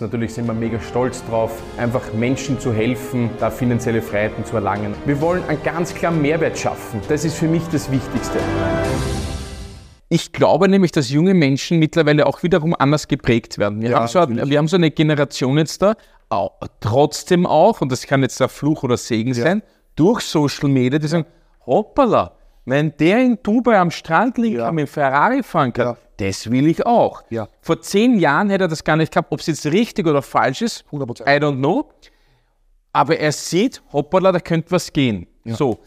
Natürlich sind wir mega stolz drauf, einfach Menschen zu helfen, da finanzielle Freiheiten zu erlangen. Wir wollen einen ganz klaren Mehrwert schaffen. Das ist für mich das Wichtigste. Ich glaube nämlich, dass junge Menschen mittlerweile auch wiederum anders geprägt werden. Wir, ja, haben, so, wir haben so eine Generation jetzt da, auch, trotzdem auch, und das kann jetzt der Fluch oder Segen ja. sein, durch Social Media, die sagen, hoppala, wenn der in Dubai am Strand liegt ja. mit Ferrari fahren kann, ja. das will ich auch. Ja. Vor zehn Jahren hätte er das gar nicht gehabt. Ob es jetzt richtig oder falsch ist, 100%. I don't know. Aber er sieht, hoppala, da könnte was gehen. So,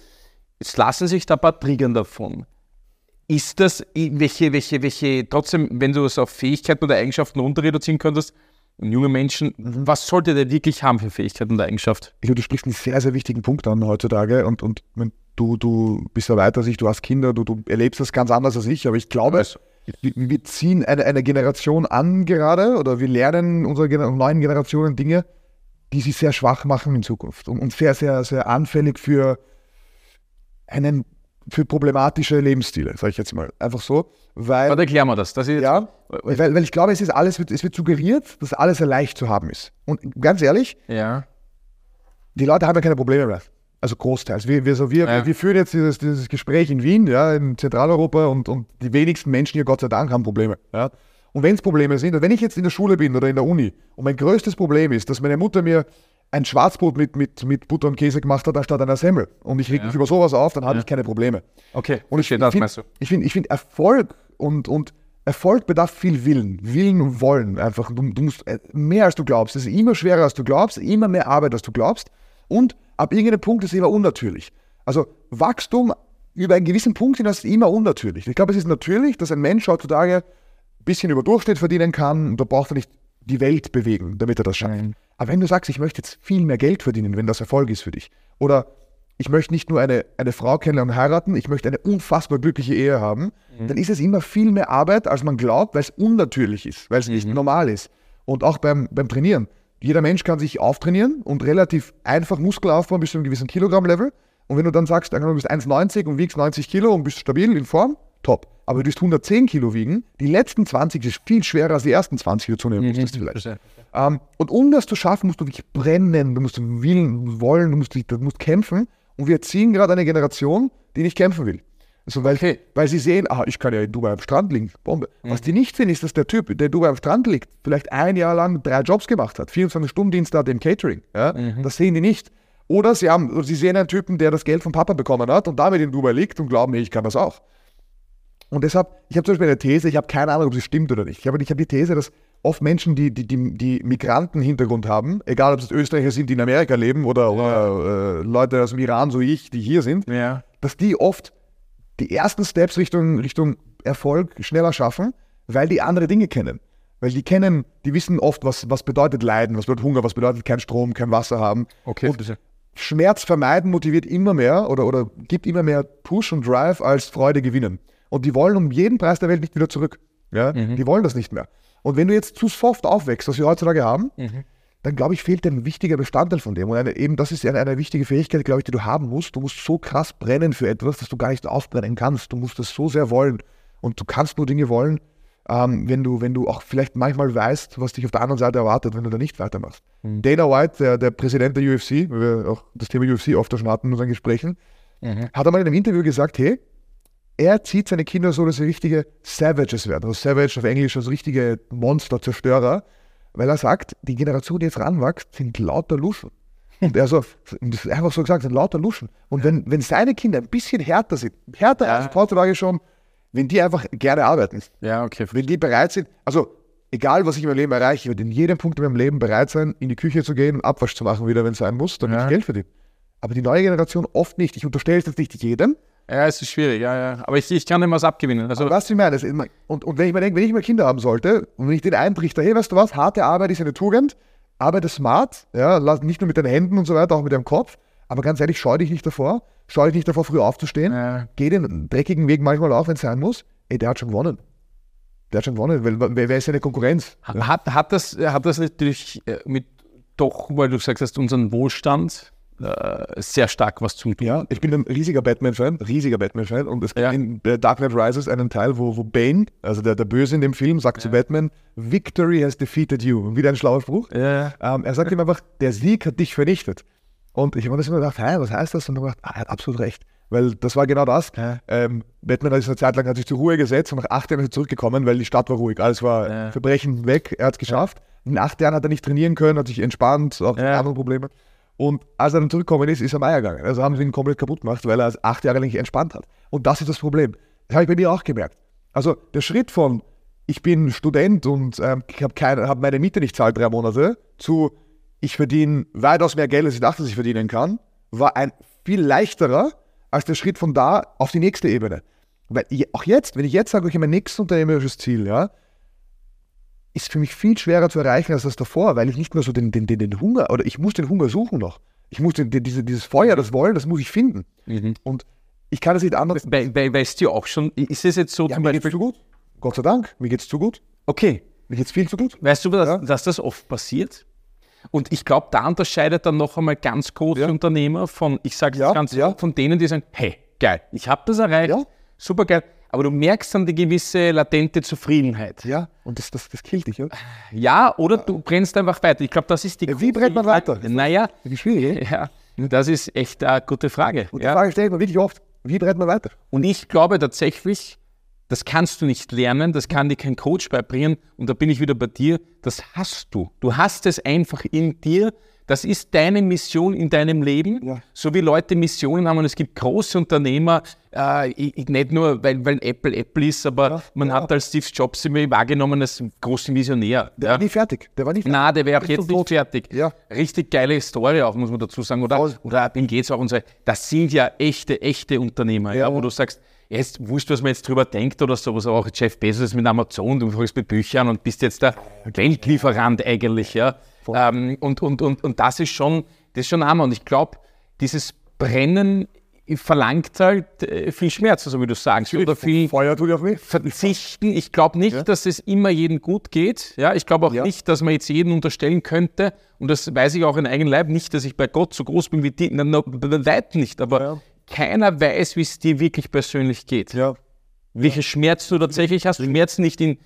jetzt lassen sich da ein paar triggern davon. Ist das, welche, welche, welche, trotzdem, wenn du es auf Fähigkeiten oder Eigenschaften runterreduzieren könntest, junge Menschen, mhm. was sollte der wirklich haben für Fähigkeiten und Eigenschaften? Ich glaube, du sprichst einen sehr, sehr wichtigen Punkt an heutzutage und, und du, du bist ja weiter als ich, du hast Kinder, du, du erlebst das ganz anders als ich, aber ich glaube, also. wir, ziehen eine, eine Generation an gerade oder wir lernen unsere neuen Generationen Dinge, die sie sehr schwach machen in Zukunft und, und sehr, sehr, sehr anfällig für einen für problematische Lebensstile, sage ich jetzt mal. Einfach so. Weil, Warte, erklären wir das. das ja, weil, weil ich glaube, es ist alles, es wird suggeriert, dass alles leicht zu haben ist. Und ganz ehrlich, ja. die Leute haben ja keine Probleme mehr. Also großteils. Wir, wir, so, wir, ja. wir führen jetzt dieses, dieses Gespräch in Wien, ja, in Zentraleuropa und, und die wenigsten Menschen hier, Gott sei Dank, haben Probleme. Ja. Und wenn es Probleme sind, wenn ich jetzt in der Schule bin oder in der Uni und mein größtes Problem ist, dass meine Mutter mir ein Schwarzbrot mit, mit, mit Butter und Käse gemacht hat, anstatt einer Semmel. Und ich reg ja. mich über sowas auf, dann habe ja. ich keine Probleme. Okay, und ich finde, ich finde, ich finde Erfolg und, und Erfolg bedarf viel Willen. Willen und Wollen einfach. Du, du musst äh, mehr als du glaubst. Es ist immer schwerer als du glaubst, immer mehr Arbeit als du glaubst. Und ab irgendeinem Punkt ist es immer unnatürlich. Also Wachstum über einen gewissen Punkt hinaus ist immer unnatürlich. Ich glaube, es ist natürlich, dass ein Mensch heutzutage ein bisschen über Durchschnitt verdienen kann und da braucht er nicht die Welt bewegen, damit er das schafft. Nein. Aber wenn du sagst, ich möchte jetzt viel mehr Geld verdienen, wenn das Erfolg ist für dich, oder ich möchte nicht nur eine, eine Frau kennenlernen und heiraten, ich möchte eine unfassbar glückliche Ehe haben, mhm. dann ist es immer viel mehr Arbeit, als man glaubt, weil es unnatürlich ist, weil es mhm. nicht normal ist. Und auch beim, beim Trainieren. Jeder Mensch kann sich auftrainieren und relativ einfach Muskel aufbauen bis zu einem gewissen Kilogramm-Level. Und wenn du dann sagst, du bist 1,90 und wiegst 90 Kilo und bist stabil in Form, top. Aber du wirst 110 Kilo wiegen, die letzten 20 ist viel schwerer als die ersten 20, die du zunehmen mhm. musstest vielleicht. Ähm, und um das zu schaffen, musst du wirklich brennen, du musst willen, wollen, du musst, du musst kämpfen. Und wir ziehen gerade eine Generation, die nicht kämpfen will. Also weil, okay. weil sie sehen, ah, ich kann ja in Dubai am Strand liegen, Bombe. Mhm. Was die nicht sehen, ist, dass der Typ, der in Dubai am Strand liegt, vielleicht ein Jahr lang drei Jobs gemacht hat, 24-Stunden-Dienst hat im Catering. Ja? Mhm. Das sehen die nicht. Oder sie, haben, sie sehen einen Typen, der das Geld vom Papa bekommen hat und damit in Dubai liegt und glauben, ich kann das auch. Und deshalb, ich habe zum Beispiel eine These, ich habe keine Ahnung, ob sie stimmt oder nicht. Ich habe ich hab die These, dass oft Menschen, die, die, die, die Migranten-Hintergrund haben, egal ob es Österreicher sind, die in Amerika leben oder, oder äh, Leute aus dem Iran, so wie ich, die hier sind, ja. dass die oft die ersten Steps Richtung, Richtung Erfolg schneller schaffen, weil die andere Dinge kennen. Weil die kennen, die wissen oft, was, was bedeutet Leiden, was bedeutet Hunger, was bedeutet kein Strom, kein Wasser haben. Okay, und Schmerz vermeiden motiviert immer mehr oder, oder gibt immer mehr Push und Drive als Freude gewinnen. Und die wollen um jeden Preis der Welt nicht wieder zurück. Ja? Mhm. Die wollen das nicht mehr. Und wenn du jetzt zu soft aufwächst, was wir heutzutage haben, mhm. dann glaube ich, fehlt ein wichtiger Bestandteil von dem. Und eine, eben das ist eine, eine wichtige Fähigkeit, glaube ich, die du haben musst. Du musst so krass brennen für etwas, dass du gar nicht aufbrennen kannst. Du musst es so sehr wollen. Und du kannst nur Dinge wollen, ähm, wenn, du, wenn du auch vielleicht manchmal weißt, was dich auf der anderen Seite erwartet, wenn du da nicht weitermachst. Mhm. Dana White, der, der Präsident der UFC, weil wir auch das Thema UFC oft schon hatten in unseren Gesprächen, mhm. hat einmal in einem Interview gesagt, hey, er zieht seine Kinder so, dass sie richtige Savages werden. Also Savage auf Englisch, also richtige Monster, Zerstörer. Weil er sagt, die Generation, die jetzt ranwächst, sind lauter Luschen. Und er so, das ist einfach so gesagt, sind lauter Luschen. Und wenn, wenn seine Kinder ein bisschen härter sind, härter ja. als heutzutage schon, wenn die einfach gerne arbeiten. Ja, okay. Wenn die bereit sind, also egal was ich in meinem Leben erreiche, ich werde in jedem Punkt in meinem Leben bereit sein, in die Küche zu gehen und Abwasch zu machen, wieder wenn es sein muss, damit ja. ich Geld verdiene. Aber die neue Generation oft nicht. Ich unterstelle es jetzt nicht jedem, ja, es ist schwierig, ja, ja. Aber ich, ich kann dem was abgewinnen. Also, was ich meine, und, und wenn ich mir denke, wenn ich mal Kinder haben sollte und wenn ich den eintrichter, hey, weißt du was, harte Arbeit ist eine Tugend, arbeite smart, ja, nicht nur mit deinen Händen und so weiter, auch mit deinem Kopf, aber ganz ehrlich, scheu dich nicht davor, scheu dich nicht davor, früh aufzustehen, ja. geh den dreckigen Weg manchmal auf, wenn es sein muss, ey, der hat schon gewonnen. Der hat schon gewonnen, weil wer, wer ist seine Konkurrenz? Hat, hat, das, hat das natürlich äh, mit doch, weil du gesagt hast, unseren Wohlstand äh, sehr stark was zum tun. Ja, ich bin ein riesiger Batman-Fan, riesiger Batman-Fan. Und es gibt Ja. in Dark Knight Rises einen Teil, wo, wo Bane, also der, der Böse in dem Film, sagt zu Batman, Victory has defeated you. Wieder ein schlauer Spruch. Ja. Ähm, er sagt ihm einfach, der Sieg hat dich vernichtet. Und ich habe mir das immer gedacht, hä, was heißt das? Und dann gedacht, ah, er hat absolut recht. Weil das war genau das. Ja. Ähm, Batman hat sich eine Zeit lang hat sich zur Ruhe gesetzt und nach acht Jahren ist er zurückgekommen, weil die Stadt war ruhig. Alles war Ja. Verbrechen weg, er hat es geschafft. In acht Jahren hat er nicht trainieren können, hat sich entspannt, auch Ja. andere Probleme. Und als er dann zurückgekommen ist, ist er Meier gegangen. Also haben sie ihn komplett kaputt gemacht, weil er es acht Jahre nicht entspannt hat. Und das ist das Problem. Das habe ich bei mir auch gemerkt. Also der Schritt von, ich bin Student und ähm, ich habe hab meine Miete nicht zahlt drei Monate, zu, ich verdiene weitaus mehr Geld, als ich dachte, dass ich verdienen kann, war ein viel leichterer als der Schritt von da auf die nächste Ebene. Weil je- auch jetzt, wenn ich jetzt sage, okay, mein nächstes unternehmerisches Ziel, ja, ist für mich viel schwerer zu erreichen als das davor, weil ich nicht mehr so den, den, den, den Hunger, oder ich muss den Hunger suchen noch. Ich muss den, den, diese, dieses Feuer, das Wollen, das muss ich finden. Und ich kann es nicht anders. Weil, weil, weißt du auch schon, ist es jetzt so Ja, zum mir geht's Beispiel, zu gut. Gott sei Dank, mir geht's zu gut. okay, Mir geht's viel zu gut. weißt du, dass, Ja. dass das oft passiert? Und ich glaube, da unterscheidet dann noch einmal ganz große Ja. Unternehmer von, ich sage Ja, es ganz ja. von denen, die sagen, hey, geil, ich habe das erreicht, Ja. super geil, aber du merkst dann die gewisse latente Zufriedenheit. Ja, und das, das, das killt dich, ja? Ja, oder du brennst einfach weiter. Ich glaube, das ist die Ja, wie brennt man weiter? Naja, Das ist schwierig, eh? ja, das ist echt eine gute Frage. Und die Ja. Frage stellt man wirklich oft, wie brennt man weiter? Und ich glaube tatsächlich, das kannst du nicht lernen, das kann dir kein Coach beibringen. Und da bin ich wieder bei dir, das hast du. Du hast es einfach in dir. Das ist deine Mission in deinem Leben. Ja. So wie Leute Missionen haben. Und es gibt große Unternehmer, äh, ich, ich- nicht nur, weil, weil Apple Apple ist, aber Ja, man ja. hat als Steve Jobs immer wahrgenommen als großen Visionär. Der ja. war nie fertig. Der war nie fertig. Na, der wäre auch Ist jetzt nicht tot. fertig. Richtig geile Story auch, muss man dazu sagen. Oder, Voll. oder Bill Gates auch und so. Das sind ja echte, echte Unternehmer, ja, Ja. wo du sagst, jetzt wurscht, was man jetzt drüber denkt oder sowas, aber auch Jeff Bezos mit Amazon, du folgst mit Büchern und bist jetzt der Weltlieferant eigentlich, ja. Ähm, und, und, und, und das ist schon, das ist schon armer. Und ich glaube, dieses Brennen verlangt halt äh, viel Schmerz, so wie du sagst. Oder viel, Feuer tut ja auch weh. verzichten. Ich glaube nicht, dass es immer jedem gut geht. Ja, ich glaube auch Ja. nicht, dass man jetzt jedem unterstellen könnte, und das weiß ich auch in eigenem Leib, nicht, dass ich bei Gott so groß bin wie die, na, na, bei weitem nicht, aber Ja. keiner weiß, wie es dir wirklich persönlich geht. Ja. Welche Schmerzen du tatsächlich hast. Schmerzen nicht in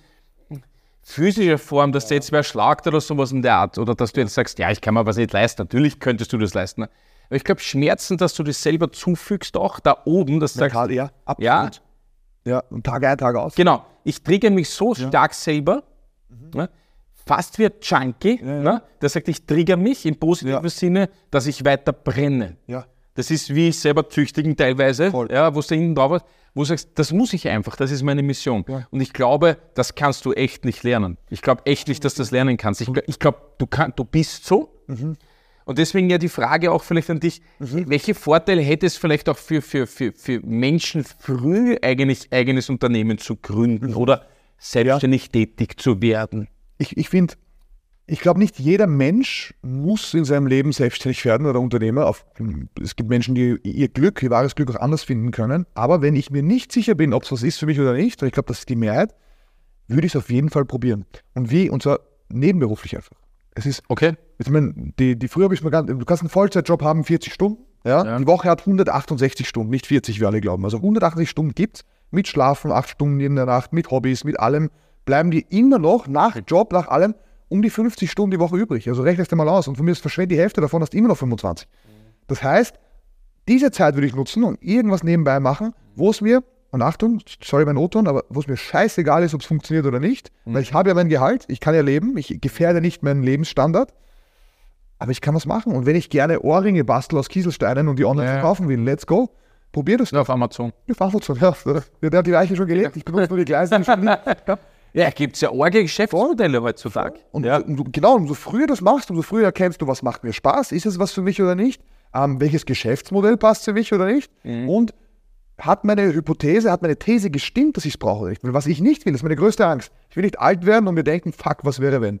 physischer Form, dass der jetzt wer schlagt oder sowas in der Art. Oder dass du jetzt sagst, ja, ich kann mir was nicht leisten. Natürlich könntest du das leisten. Aber ich glaube, Schmerzen, dass du das selber zufügst, auch da oben, dass du sagst, Mental, ja, absolut. ja, Ja, und Tag ein, Tag aus. Genau, ich trigger mich so stark selber, ne, fast wie ein Junkie, ne, der sagt, ich trigger mich im positiven Ja. Sinne, dass ich weiter brenne. Ja. Das ist wie selber züchtigen teilweise, Voll. ja, wo du da hinten drauf hast, wo du sagst, das muss ich einfach, das ist meine Mission. Ja. Und ich glaube, das kannst du echt nicht lernen. Ich glaube echt nicht, dass du das lernen kannst. Ich, ich glaube, du, kann, du bist so. Und deswegen ja die Frage auch vielleicht an dich, welche Vorteile hätte es vielleicht auch für, für, für, für Menschen früh eigentlich eigenes Unternehmen zu gründen oder selbstständig tätig zu werden? Ich, ich finde, ich glaube nicht jeder Mensch muss in seinem Leben selbstständig werden oder Unternehmer. Auf, es gibt Menschen, die ihr Glück, ihr wahres Glück auch anders finden können. Aber wenn ich mir nicht sicher bin, ob es was ist für mich oder nicht, und ich glaube, das ist die Mehrheit, würde ich es auf jeden Fall probieren. Und wie? Und zwar nebenberuflich einfach. Es ist, Okay. Ich meine, die, die früher habe ich mir ganz, du kannst einen Vollzeitjob haben, 40 Stunden. Ja? Ja. Die Woche hat 168 Stunden, nicht 40, wie alle glauben. Also 180 Stunden gibt mit Schlafen, 8 Stunden in der Nacht, mit Hobbys, mit allem, bleiben die immer noch nach Job, nach allem, um die 50 Stunden die Woche übrig. Also rechnest du mal aus. Und von mir ist verschwendet die Hälfte davon, hast du immer noch 25. Das heißt, diese Zeit würde ich nutzen und irgendwas nebenbei machen, wo es mir, und Achtung, sorry mein O-Ton, aber wo es mir scheißegal ist, ob es funktioniert oder nicht, weil ich habe ja mein Gehalt, ich kann ja leben, ich gefährde nicht meinen Lebensstandard, aber ich kann was machen. Und wenn ich gerne Ohrringe bastel aus Kieselsteinen und die online Ja. verkaufen will, let's go. Probier das. Nur auf Amazon. Ja, Amazon, ja. Der, hat die Weiche schon gelegt, ich benutze nur die Gleise. Ja. Ja, gibt es ja arge Geschäftsmodelle heutzutage. Und, und du, genau, umso früher das machst, umso früher erkennst du, was macht mir Spaß, ist es was für mich oder nicht, ähm, welches Geschäftsmodell passt für mich oder nicht und hat meine Hypothese, hat meine These gestimmt, dass ich es brauche oder nicht. Weil was ich nicht will, ist meine größte Angst. Ich will nicht alt werden und mir denken, fuck, was wäre wenn?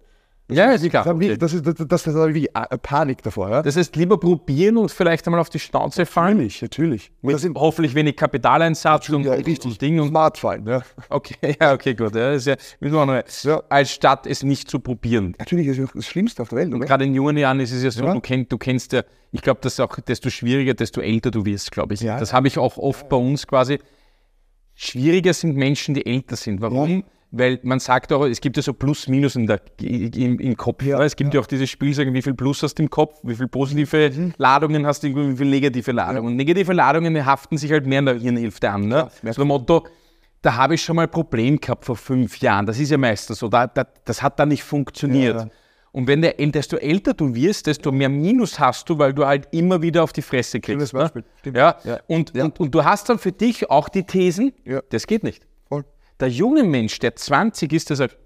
Ja, ist klar. Das, Okay. das ist, das, das ist wie äh, Panik davor. Ja? Das heißt, lieber probieren und vielleicht einmal auf die Schnauze fallen. natürlich, natürlich. Mit Das sind hoffentlich wenig Kapitaleinsatz und, ja, und, richtig. und Ding und smart fallen. Ja. Okay, ja, okay, gut. Ja, das ist ja, müssen wir auch noch, Ja. Als Stadt es nicht zu probieren. Natürlich ist es das Schlimmste auf der Welt. Oder? Gerade in jungen Jahren ist es ja so, Ja. du, kenn, du kennst ja, ich glaube, das ist auch, desto schwieriger, desto älter du wirst, glaube ich. Ja. Das habe ich auch oft bei uns quasi. Schwieriger sind Menschen, die älter sind. Warum? Ja. Weil man sagt auch, es gibt ja so Plus-Minus in der, im, im Kopf. Ja, ne? Es gibt ja. auch diese Spielsagen, wie viel Plus hast du im Kopf, wie viel positive Mhm. Ladungen hast du, wie viel negative Ladungen. Und negative Ladungen haften sich halt mehr in der Hirnhälfte an. Ne? merkt so Motto, da habe ich schon mal ein Problem gehabt vor fünf Jahren. Das ist ja meistens so. Da, da, das hat da nicht funktioniert. Ja. Und wenn der, desto älter du wirst, desto mehr Minus hast du, weil du halt immer wieder auf die Fresse kriegst. Schönes Beispiel. Ne? Ja? Ja. Und, Ja. Und, und du hast dann für dich auch die Thesen, Ja. das geht nicht. Der junge Mensch, der 20 ist, der sagt,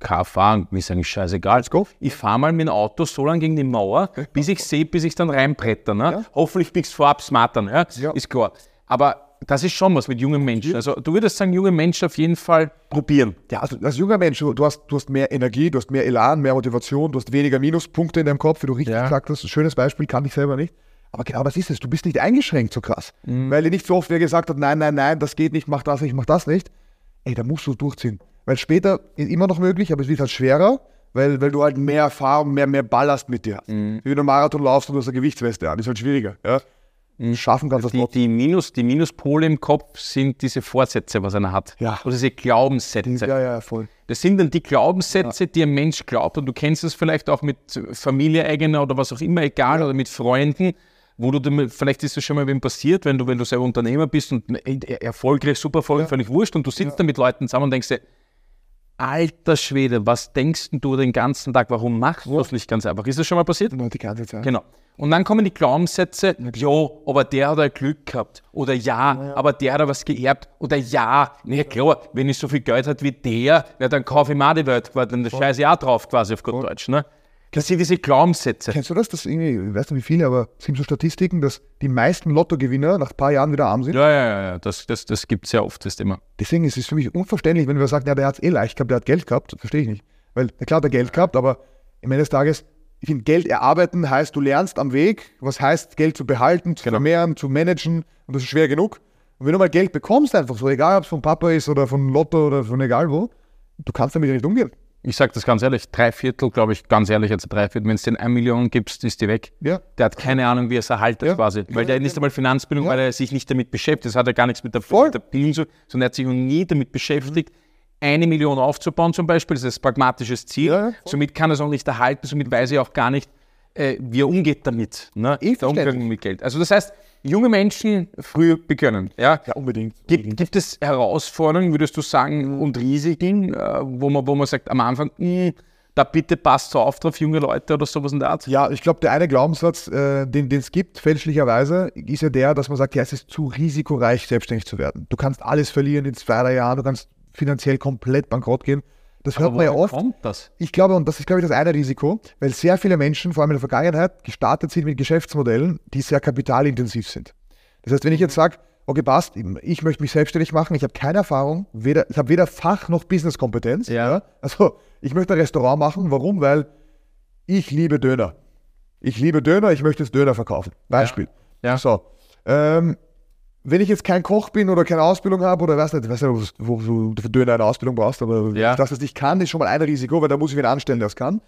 Car fahren, mir sagen, scheißegal. Let's go. Ich fahre mal mit dem Auto so lange gegen die Mauer, bis ich sehe, bis ich dann reinbretter. Ne? Ja. Hoffentlich biegst du vorab smarter, ne? Ja. ist klar. Aber das ist schon was mit jungen Menschen. Also du würdest sagen, junge Menschen auf jeden Fall probieren. Ja, also als junger Mensch, du hast, du hast mehr Energie, du hast mehr Elan, mehr Motivation, du hast weniger Minuspunkte in deinem Kopf, wie du richtig Ja. gesagt hast. Ein schönes Beispiel, kann ich selber nicht. Aber genau das ist es. Du bist nicht eingeschränkt so krass. Mhm. Weil dir nicht so oft wer gesagt hat, nein, nein, nein, das geht nicht, mach das nicht, mach das nicht. Ey, da musst du durchziehen. Weil später ist immer noch möglich, aber es wird halt schwerer, weil, weil du halt mehr Erfahrung, mehr, mehr Ballast mit dir hast. Mhm. Wie wenn du Marathon laufst und du hast eine Gewichtsweste an, ist halt schwieriger. Ja? Schaffen kannst du das Mhm. Die, Minus, die Minuspole im Kopf sind diese Vorsätze, was einer hat. Ja. Oder diese Glaubenssätze. Ja, ja, voll. Das sind dann die Glaubenssätze, die ein Mensch glaubt. Und du kennst es vielleicht auch mit Familie eigener oder was auch immer, egal, oder mit Freunden, wo du vielleicht ist das schon mal wem passiert, wenn du, wenn du selber Unternehmer bist und erfolgreich, super erfolgreich, völlig wurscht und du sitzt da mit Leuten zusammen und denkst dir, alter Schwede, was denkst du den ganzen Tag? Warum machst du das nicht ganz einfach? Ist das schon mal passiert? Und die ganze Zeit. Genau. Und dann kommen die Glaubenssätze, ja, aber der hat ein Glück gehabt. Oder ja, aber der hat was geerbt. Oder ja, na klar, wenn ich so viel Geld hat wie der, na, dann kaufe ich mir auch die Welt, dann scheiße ich auch drauf, quasi auf gut Deutsch. Ne? Das sind diese Glaubenssätze. Kennst du das? Das irgendwie, ich weiß nicht wie viele, aber es gibt so Statistiken, dass die meisten Lottogewinner nach ein paar Jahren wieder arm sind. Ja, ja, ja, ja, das, das, das gibt es ja oft, das Thema. Deswegen ist es für mich unverständlich, wenn wir sagen, ja, der hat es eh leicht gehabt, der hat Geld gehabt. Verstehe ich nicht. Weil, na klar, hat er Geld gehabt, aber am Ende des Tages, ich finde, Geld erarbeiten heißt, du lernst am Weg, was heißt, Geld zu behalten, zu vermehren, zu managen. Und das ist schwer genug. Und wenn du mal Geld bekommst, einfach so, egal ob es von Papa ist oder von Lotto oder von egal wo, du kannst damit nicht umgehen. Ich sage das ganz ehrlich, drei Viertel, glaube ich, ganz ehrlich, also drei Viertel, wenn es den 1 Million gibst, ist die weg. Ja. Der hat keine Ahnung, wie er es erhaltet Ja. quasi. Weil der nicht einmal Finanzbildung, weil er sich nicht damit beschäftigt. Das hat ja gar nichts mit der, Voll. mit der Bildung zu sondern er hat sich noch nie damit beschäftigt, eine Million aufzubauen zum Beispiel. Das ist ein pragmatisches Ziel. Ja, ja, somit kann er es auch nicht erhalten, somit weiß er auch gar nicht, äh, wie er umgeht damit. Ne? Eh Der Umgang mit Geld. Also das heißt, junge Menschen früh beginnen. Ja? Ja, unbedingt. Gibt, gibt es Herausforderungen, würdest du sagen, und Risiken, äh, wo, man, wo man sagt am Anfang, "Hm, da bitte passt so auf drauf, junge Leute oder sowas in der Art? Ja, ich glaube, der eine Glaubenssatz, äh, den es gibt, fälschlicherweise, ist ja der, dass man sagt, ja, es ist zu risikoreich, selbstständig zu werden. Du kannst alles verlieren in zwei, drei Jahren, du kannst finanziell komplett bankrott gehen. Das hört man ja oft. kommt das? Ich glaube, und das ist, glaube ich, das eine Risiko, weil sehr viele Menschen, vor allem in der Vergangenheit, gestartet sind mit Geschäftsmodellen, die sehr kapitalintensiv sind. Das heißt, wenn ich jetzt sage, okay, passt, ich möchte mich selbstständig machen, ich habe keine Erfahrung, weder, ich habe weder Fach- noch Businesskompetenz. Ja. Also, ich möchte ein Restaurant machen. Warum? Weil ich liebe Döner. Ich liebe Döner, ich möchte jetzt Döner verkaufen. Beispiel. Ja. So. Ähm, wenn ich jetzt kein Koch bin oder keine Ausbildung habe oder weiß nicht, weiß nicht wo, du für Döner eine Ausbildung brauchst, aber Ja. das, was ich kann, ist schon mal ein Risiko, weil da muss ich wen anstellen, der es kann.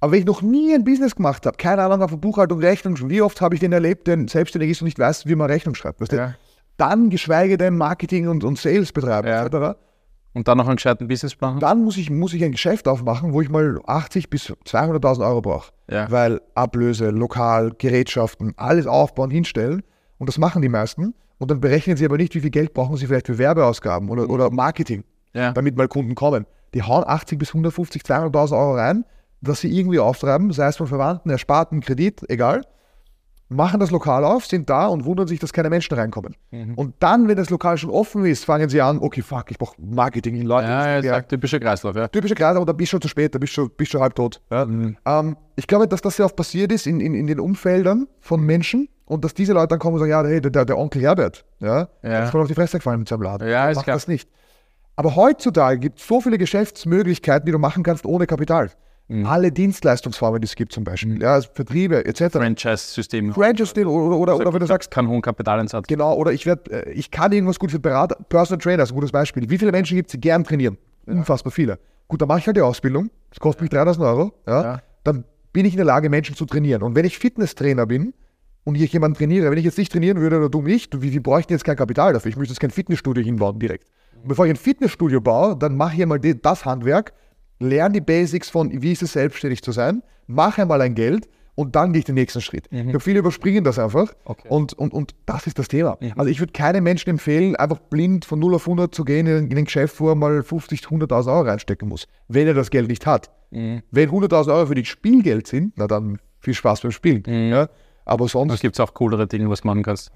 Aber wenn ich noch nie ein Business gemacht habe, keine Ahnung von Buchhaltung, Rechnung, wie oft habe ich den erlebt, der selbstständig ist und nicht weiß, wie man Rechnung schreibt. Weißt du? Ja. Dann geschweige denn Marketing und, und Sales betreiben, Ja. etc. Und dann noch einen gescheiten Businessplan? Dann muss ich, muss ich ein Geschäft aufmachen, wo ich mal 80 bis 200.000 Euro brauche. Ja. Weil Ablöse, Lokal, Gerätschaften, alles aufbauen, hinstellen. Und das machen die meisten. Und dann berechnen sie aber nicht, wie viel Geld brauchen sie vielleicht für Werbeausgaben oder, oder Marketing, Ja. damit mal Kunden kommen. Die hauen 80 bis 150, 200.000 Euro rein, dass sie irgendwie auftreiben, sei es von Verwandten, Ersparten, Kredit, egal. Machen das Lokal auf, sind da und wundern sich, dass keine Menschen reinkommen. Mhm. Und dann, wenn das Lokal schon offen ist, fangen sie an, okay, fuck, ich brauche Marketing in Leute. Ja, ja, Ja. typischer Kreislauf, ja. Typischer Kreis, aber da bist du schon zu spät, da bist du schon, bist schon halb tot. Ja. Ähm, ich glaube, dass das sehr oft passiert ist in, in, in den Umfeldern von Menschen und dass diese Leute dann kommen und sagen, ja, hey, der, der Onkel Herbert, ja, der ist voll auf die Fresse gefallen mit seinem Laden. Ja, ist Macht klar. das nicht. Aber heutzutage gibt es so viele Geschäftsmöglichkeiten, die du machen kannst ohne Kapital. Alle Dienstleistungsformen, die es gibt zum Beispiel, ja, also Vertriebe etc. Franchise-System. Franchise oder, oder, oder wenn du sagst, keinen hohen Kapitaleinsatz. Genau, oder ich werde, ich kann irgendwas gut für Berater, Personal Trainer ist ein gutes Beispiel. Wie viele Menschen gibt es, die gern trainieren? Unfassbar viele. Gut, dann mache ich halt die Ausbildung, das kostet mich 3000 Euro, ja, Ja. dann bin ich in der Lage, Menschen zu trainieren. Und wenn ich Fitnesstrainer bin und ich jemanden trainiere, wenn ich jetzt nicht trainieren würde oder du nicht, wie, wie brauche ich denn jetzt kein Kapital dafür? Ich müsste jetzt kein Fitnessstudio hinbauen direkt. Und bevor ich ein Fitnessstudio baue, dann mache ich einmal das Handwerk, lerne die Basics von, wie ist es selbstständig zu sein, mache einmal ein Geld und dann gehe ich den nächsten Schritt. Ich glaube, viele überspringen das einfach Okay. und, und, und das ist das Thema. Also ich würde keinem Menschen empfehlen, einfach blind von 0 auf 100 zu gehen in, in ein Geschäft, wo er mal 50, 100.000 Euro reinstecken muss, wenn er das Geld nicht hat. Wenn 100.000 Euro für dich Spielgeld sind, na dann viel Spaß beim Spielen. Ja? Aber sonst, gibt es auch coolere Dinge, was du machen kannst.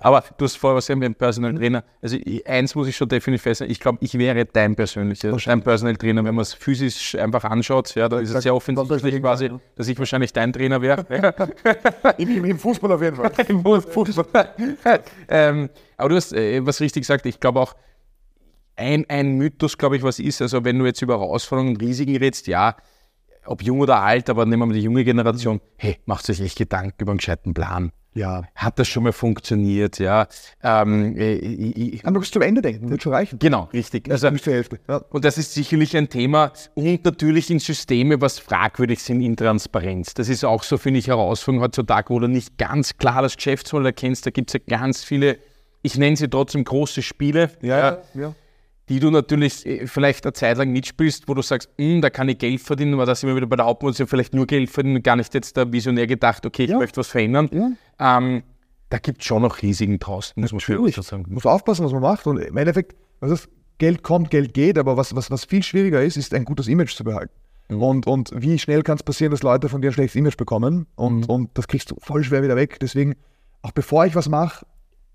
Aber du hast vorher was gesagt mit dem Personal Trainer. Also ich, eins muss ich schon definitiv feststellen, ich glaube, ich wäre dein persönlicher, dein Personal Trainer, wenn man es physisch einfach anschaut, ja, da ist es sehr offensichtlich quasi, dass ich wahrscheinlich dein Trainer wäre. im, im, im Fußball auf jeden Fall. Im Fußball. ähm, aber du hast äh, was richtig gesagt. Ich glaube auch, ein, ein Mythos, glaube ich, was ist, also wenn du jetzt über Herausforderungen und Risiken redest, ja, ob jung oder alt, aber nehmen wir mal die junge Generation, hey, macht euch echt Gedanken über einen gescheiten Plan. Ja. Hat das schon mal funktioniert, ja? Ähm, äh, ich, ich, Einfach bis zum Ende denken, wird schon reichen. genau, richtig. Also, Bis zur Hälfte. Ja. und das ist sicherlich ein Thema. Und natürlich in Systeme, was fragwürdig sind, Intransparenz. Das ist auch so, finde ich, Herausforderung heutzutage, wo du nicht ganz klar das Geschäftsmodell erkennst. Da gibt es ja ganz viele, ich nenne sie trotzdem große Spiele, Ja, ja. Die du natürlich äh, vielleicht eine Zeit lang mitspielst, wo du sagst, "Hm, da kann ich Geld verdienen, aber da sind wir wieder bei der Hauptmotivation, vielleicht nur Geld verdienen und gar nicht jetzt der Visionär gedacht, okay, ich Ja. möchte was verändern. Ähm, da gibt es schon noch Risiken draußen, muss man schon sagen. muss aufpassen, was man macht. Und im Endeffekt, ist, Geld kommt, Geld geht, aber was, was, was viel schwieriger ist, ist ein gutes Image zu behalten. Und, und wie schnell kann es passieren, dass Leute von dir ein schlechtes Image bekommen und, und das kriegst du voll schwer wieder weg. Deswegen, auch bevor ich was mache,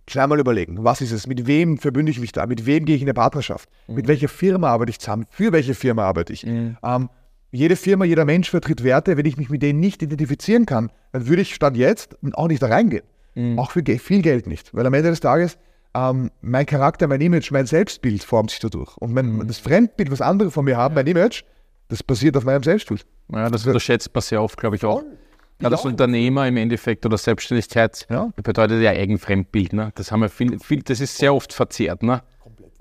zweimal überlegen, was ist es, mit wem verbünde ich mich da, mit wem gehe ich in eine Partnerschaft, mit welcher Firma arbeite ich zusammen, für welche Firma arbeite ich. Ähm, jede Firma, jeder Mensch vertritt Werte, wenn ich mich mit denen nicht identifizieren kann, dann würde ich Stand jetzt auch nicht da reingehen. Auch für viel Geld nicht. Weil am Ende des Tages ähm, mein Charakter, mein Image, mein Selbstbild formt sich dadurch. Und mein, das Fremdbild, was andere von mir haben, mein Image, das basiert auf meinem Selbstbild. Ja, das unterschätzt man sehr oft, glaube ich auch. Ja, auch. Unternehmer im Endeffekt oder Selbstständigkeit Ja. bedeutet ja Eigenfremdbild. Ne? Das haben wir viel, viel, das ist sehr oft verzerrt. Ne?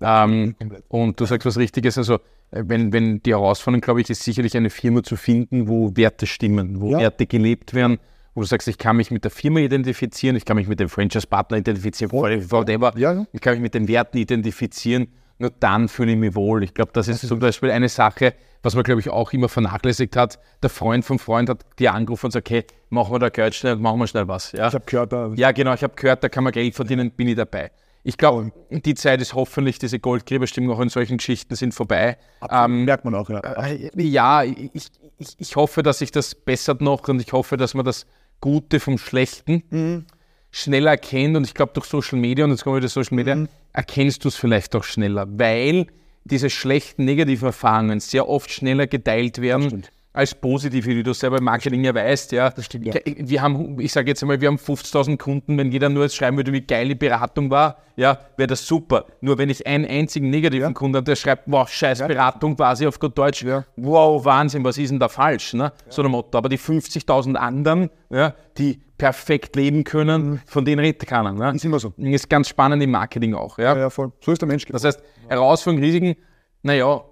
Ähm, Komplett. und du sagst was Richtiges, also äh, wenn, wenn die Herausforderung, glaube ich, ist sicherlich eine Firma zu finden, wo Werte stimmen, wo Ja. Werte gelebt werden, wo du sagst, ich kann mich mit der Firma identifizieren, ich kann mich mit dem Franchise-Partner identifizieren, whatever, Ja, ja. ich kann mich mit den Werten identifizieren, nur dann fühle ich mich wohl. Ich glaube, das ist zum Beispiel eine Sache, was man, glaube ich, auch immer vernachlässigt hat. Der Freund vom Freund hat dir angerufen und sagt, okay, machen wir da Geld schnell, machen wir schnell was. Ja, Ich habe gehört, da, ja genau, ich habe gehört, da kann man Geld verdienen, bin ich dabei. Ich glaube, die Zeit ist hoffentlich, diese Goldgräberstimmung auch in solchen Geschichten sind vorbei. Ähm, merkt man auch. Ja. äh, ja, ich, ich, ich hoffe, dass sich das bessert noch und ich hoffe, dass man das Gute vom Schlechten schneller erkennt. Und ich glaube, durch Social Media, und jetzt kommen wir wieder Social Media, erkennst du es vielleicht auch schneller, weil diese schlechten, negativen Erfahrungen sehr oft schneller geteilt werden als positive, wie du selber im Marketing ja weißt. Ja. Das stimmt, ja. Wir haben, ich sage jetzt einmal, wir haben 50.000 Kunden, wenn jeder nur jetzt schreiben würde, wie geil die Beratung war, ja, wäre das super. Nur wenn ich einen einzigen negativen Kunden habe, der schreibt, wow, scheiß Beratung quasi auf gut Deutsch, Ja. wow, Wahnsinn, was ist denn da falsch? Ne? So ein Motto. Aber die 50.000 anderen, ja, die perfekt leben können, von denen redet keiner. Ne? Ist immer so. Ist ganz spannend im Marketing auch. Ja? Ja, ja, voll. So ist der Mensch. Das heißt, Herausforderungen, Risiken, naja,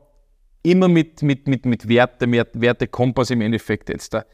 immer mit, mit, mit, mit Werte, Werte, Wertekompass im Endeffekt jetzt da.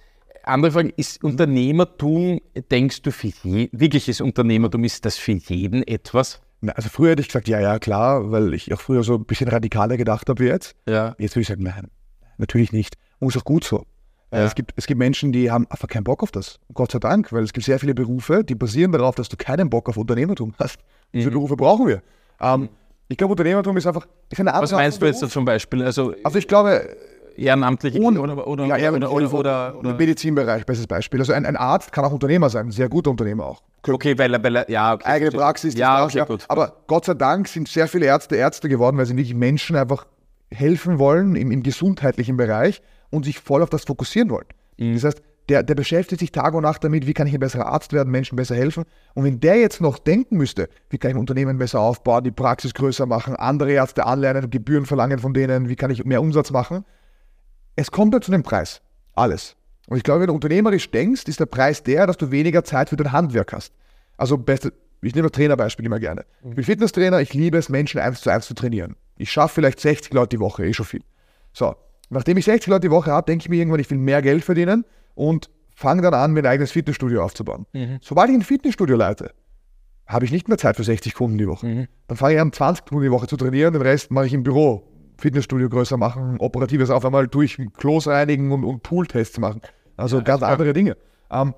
Andere Frage, ist Unternehmertum, denkst du, für je, wirkliches Unternehmertum, ist das für jeden etwas? Also früher hätte ich gesagt, ja, ja, klar, weil ich auch früher so ein bisschen radikaler gedacht habe wie jetzt. Ja. Jetzt würde ich sagen, nein, natürlich nicht. Und ist auch gut so. Ja. Es, gibt, es gibt Menschen, die haben einfach keinen Bock auf das. Gott sei Dank, weil es gibt sehr viele Berufe, die basieren darauf, dass du keinen Bock auf Unternehmertum hast. Diese Berufe brauchen wir. Ähm, ich glaube, Unternehmertum ist einfach ist eine andere Was meinst Art du jetzt zum Beispiel? Also Also ich glaube, ehrenamtliche Ohne- oder, oder, ja, oder, oder, oder, im oder, Medizinbereich, bestes Beispiel. Also ein, ein Arzt kann auch Unternehmer sein, ein sehr guter Unternehmer auch. Okay, weil er, ja, okay. eigene verstehe. Praxis. Ja, okay, ja. gut. Aber Gott sei Dank sind sehr viele Ärzte Ärzte geworden, weil sie wirklich Menschen einfach helfen wollen im, im gesundheitlichen Bereich und sich voll auf das fokussieren wollen. Mhm. Das heißt, der, der beschäftigt sich Tag und Nacht damit, wie kann ich ein besserer Arzt werden, Menschen besser helfen. Und wenn der jetzt noch denken müsste, wie kann ich ein Unternehmen besser aufbauen, die Praxis größer machen, andere Ärzte anlernen, Gebühren verlangen von denen, wie kann ich mehr Umsatz machen, es kommt ja zu dem Preis. Alles. Und ich glaube, wenn du unternehmerisch denkst, ist der Preis der, dass du weniger Zeit für dein Handwerk hast. Also beste, ich nehme das Trainerbeispiel immer gerne. Ich bin Fitnesstrainer, ich liebe es, Menschen eins zu eins zu trainieren. Ich schaffe vielleicht 60 Leute die Woche, eh schon viel. So, nachdem ich 60 Leute die Woche habe, denke ich mir irgendwann, ich will mehr Geld verdienen und fange dann an, mir ein eigenes Fitnessstudio aufzubauen. Sobald ich ein Fitnessstudio leite, habe ich nicht mehr Zeit für 60 Kunden die Woche. Dann fange ich an, 20 Kunden die Woche zu trainieren, den Rest mache ich im Büro. Fitnessstudio größer machen, operatives auf einmal durch Klos reinigen und, und Pooltests machen. Also ganz andere Dinge. Ähm,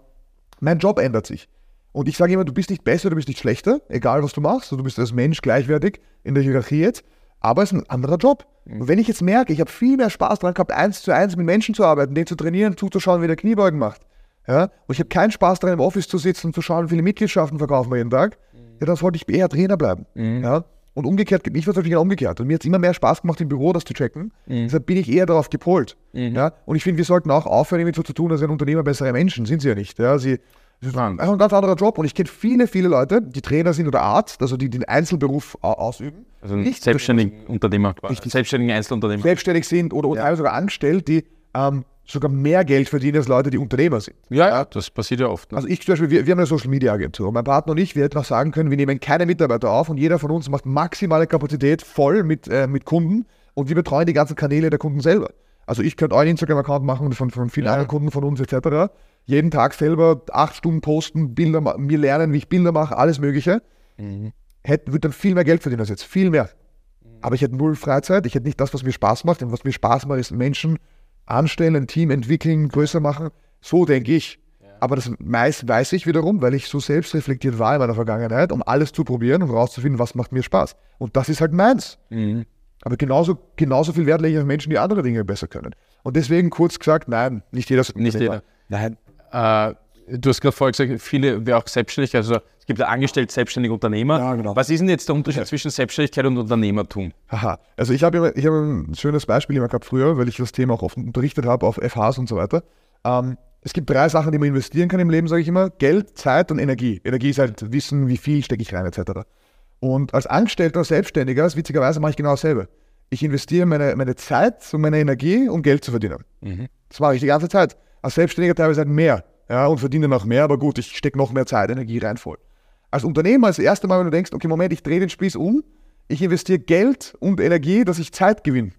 mein Job ändert sich. Und ich sage immer, du bist nicht besser, du bist nicht schlechter, egal was du machst. Du bist als Mensch gleichwertig in der Hierarchie jetzt, aber es ist ein anderer Job. Und wenn ich jetzt merke, ich habe viel mehr Spaß daran gehabt, eins zu eins mit Menschen zu arbeiten, den zu trainieren, zuzuschauen, wie der Kniebeugen macht. Ja? Und ich habe keinen Spaß daran, im Office zu sitzen und zu schauen, wie viele Mitgliedschaften verkaufen wir jeden Tag. Ja, dann sollte ich eher Trainer bleiben. Ja? Und umgekehrt, ich war natürlich umgekehrt. Und mir hat es immer mehr Spaß gemacht, im Büro das zu checken. Deshalb bin ich eher darauf gepolt. Ja? Und ich finde, wir sollten auch aufhören, damit so zu tun, als wären Unternehmer bessere Menschen. Sind sie ja nicht. Ja? Sie, das ist ein ein ganz anderer Job. Und ich kenne viele, viele Leute, die Trainer sind oder Arzt, also die den Einzelberuf au- ausüben, Also Nicht selbstständigen Unternehmer, selbstständigen Einzelunternehmer. selbstständig sind oder, oder teilweise sogar angestellt, die ähm, sogar mehr Geld verdienen als Leute, die Unternehmer sind. Ja, ja, das passiert ja oft. Ne? Also ich zum Beispiel, wir, wir haben eine Social Media Agentur. Mein Partner und ich, wir hätten auch sagen können, wir nehmen keine Mitarbeiter auf und jeder von uns macht maximale Kapazität voll mit, äh, mit Kunden und wir betreuen die ganzen Kanäle der Kunden selber. Also ich könnte einen Instagram-Account machen von, von vielen anderen Kunden von uns etc. Jeden Tag selber acht Stunden posten, Bilder, mir lernen, wie ich Bilder mache, alles Mögliche. Hätte, würde dann viel mehr Geld verdienen als jetzt, viel mehr. Aber ich hätte null Freizeit, ich hätte nicht das, was mir Spaß macht. Und was mir Spaß macht, ist Menschen anstellen, ein Team entwickeln, größer machen. So denke ich. Aber das meist weiß ich wiederum, weil ich so selbstreflektiert war in meiner Vergangenheit, um alles zu probieren und rauszufinden, was macht mir Spaß. Und das ist halt meins. Aber genauso, genauso viel Wert lege ich auf Menschen, die andere Dinge besser können. Und deswegen kurz gesagt, nein, nicht jeder. Nicht jeder. Nein. Äh, du hast gerade vorher gesagt, viele wäre auch selbstständig, also es gibt ja angestellt, selbstständige Unternehmer. Ja, genau. Was ist denn jetzt der Unterschied zwischen Selbstständigkeit und Unternehmertum? Haha. Also ich habe ich habe ein schönes Beispiel immer gehabt früher, weil ich das Thema auch oft unterrichtet habe auf FHs und so weiter. Ähm, es gibt drei Sachen, die man investieren kann im Leben, sage ich immer. Geld, Zeit und Energie. Energie ist halt Wissen, wie viel stecke ich rein, etc. Und als Angestellter, Selbstständiger, witzigerweise mache ich genau dasselbe. Ich investiere meine, meine Zeit und meine Energie, um Geld zu verdienen. Das mache ich die ganze Zeit. Als Selbstständiger teilweise halt mehr. Ja, und verdiene noch mehr, aber gut, ich stecke noch mehr Zeit, Energie rein voll. Als Unternehmer ist das erste Mal, wenn du denkst, okay, Moment, ich drehe den Spieß um, ich investiere Geld und Energie, dass ich Zeit gewinne.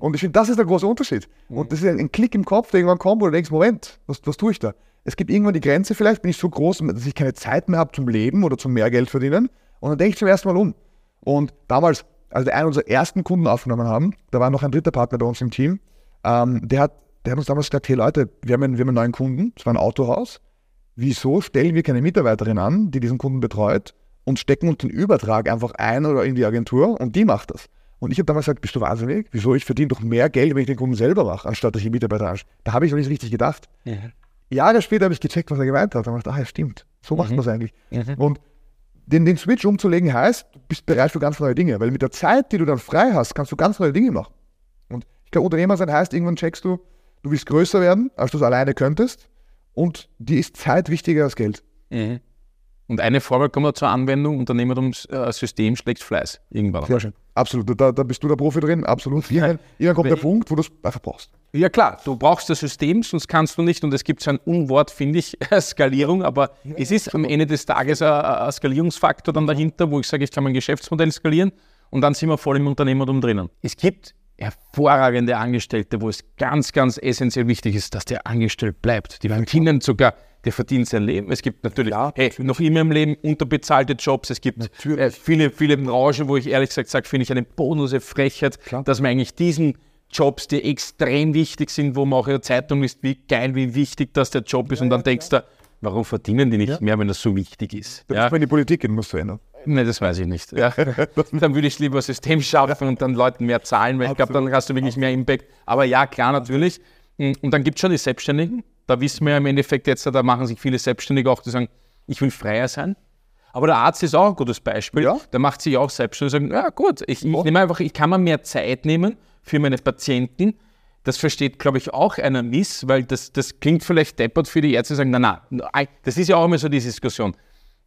Und ich finde, das ist der große Unterschied. Und das ist ein, ein Klick im Kopf, der irgendwann kommt, wo du denkst, Moment, was, was tue ich da? Es gibt irgendwann die Grenze, vielleicht bin ich so groß, dass ich keine Zeit mehr habe zum Leben oder zum mehr Geld verdienen. Und dann denke ich zum ersten Mal um. Und damals, als wir einen unserer ersten Kunden aufgenommen haben, da war noch ein dritter Partner bei uns im Team, ähm, der, hat, der hat uns damals gesagt, hey Leute, wir haben einen, wir haben einen neuen Kunden, das war ein Autohaus. Wieso stellen wir keine Mitarbeiterin an, die diesen Kunden betreut und stecken uns den Übertrag einfach ein oder in die Agentur und die macht das? Und ich habe damals gesagt, bist du wahnsinnig? Wieso? Ich verdiene doch mehr Geld, wenn ich den Kunden selber mache, anstatt dass ich Mitarbeiter anstelle. Da habe ich noch nicht richtig gedacht. Jahre später habe ich gecheckt, was er gemeint hat. Da habe ich gedacht, ah ja, stimmt, so macht man es eigentlich. Und den, den Switch umzulegen heißt, du bist bereit für ganz neue Dinge, weil mit der Zeit, die du dann frei hast, kannst du ganz neue Dinge machen. Und ich glaube, Unternehmer sein heißt, irgendwann checkst du, du willst größer werden, als du es alleine könntest und dir ist Zeit wichtiger als Geld. Und eine Formel kommt da zur Anwendung, Unternehmertumssystem schlägt Fleiß. Irgendwann. Sehr schön. Absolut, da, da bist du der Profi drin, absolut. Irgendwann, irgendwann kommt der Punkt, wo du es einfach brauchst. Ja klar, du brauchst das System, sonst kannst du nicht, und es gibt so ein Unwort, finde ich, Skalierung, aber es ist am Ende des Tages ein, ein Skalierungsfaktor dann dahinter, wo ich sage, ich kann mein Geschäftsmodell skalieren und dann sind wir voll im Unternehmertum drinnen. Es gibt hervorragende Angestellte, wo es ganz, ganz essentiell wichtig ist, dass der angestellt bleibt. Die verdienen sogar, der verdient sein Leben. Es gibt natürlich, hey, noch immer im Leben unterbezahlte Jobs. Es gibt äh, viele, viele Branchen, wo ich ehrlich gesagt sage, finde ich eine bodenlose Frechheit, dass man eigentlich diesen Jobs, die extrem wichtig sind, wo man auch in der Zeitung liest, wie geil, wie wichtig das der Job ist. und dann denkst du, warum verdienen die nicht mehr, wenn das so wichtig ist? Da Ja? muss man in die Politik gehen, musst du Nein, das weiß ich nicht. Ja. dann würde ich lieber ein System schaffen und dann Leuten mehr zahlen, weil ich glaube, dann hast du wirklich mehr Impact. Aber ja, klar, natürlich. Und dann gibt es schon die Selbstständigen. Da wissen wir ja im Endeffekt jetzt, da machen sich viele Selbstständige auch, die sagen, ich will freier sein. Aber der Arzt ist auch ein gutes Beispiel. Ja. Der macht sich auch selbstständig und sagt, ja gut, ich, ich nehme einfach, ich kann mir mehr Zeit nehmen für meine Patienten. Das versteht, glaube ich, auch einer miss, weil das, das klingt vielleicht deppert für die Ärzte, die sagen, na, na, das ist ja auch immer so die Diskussion.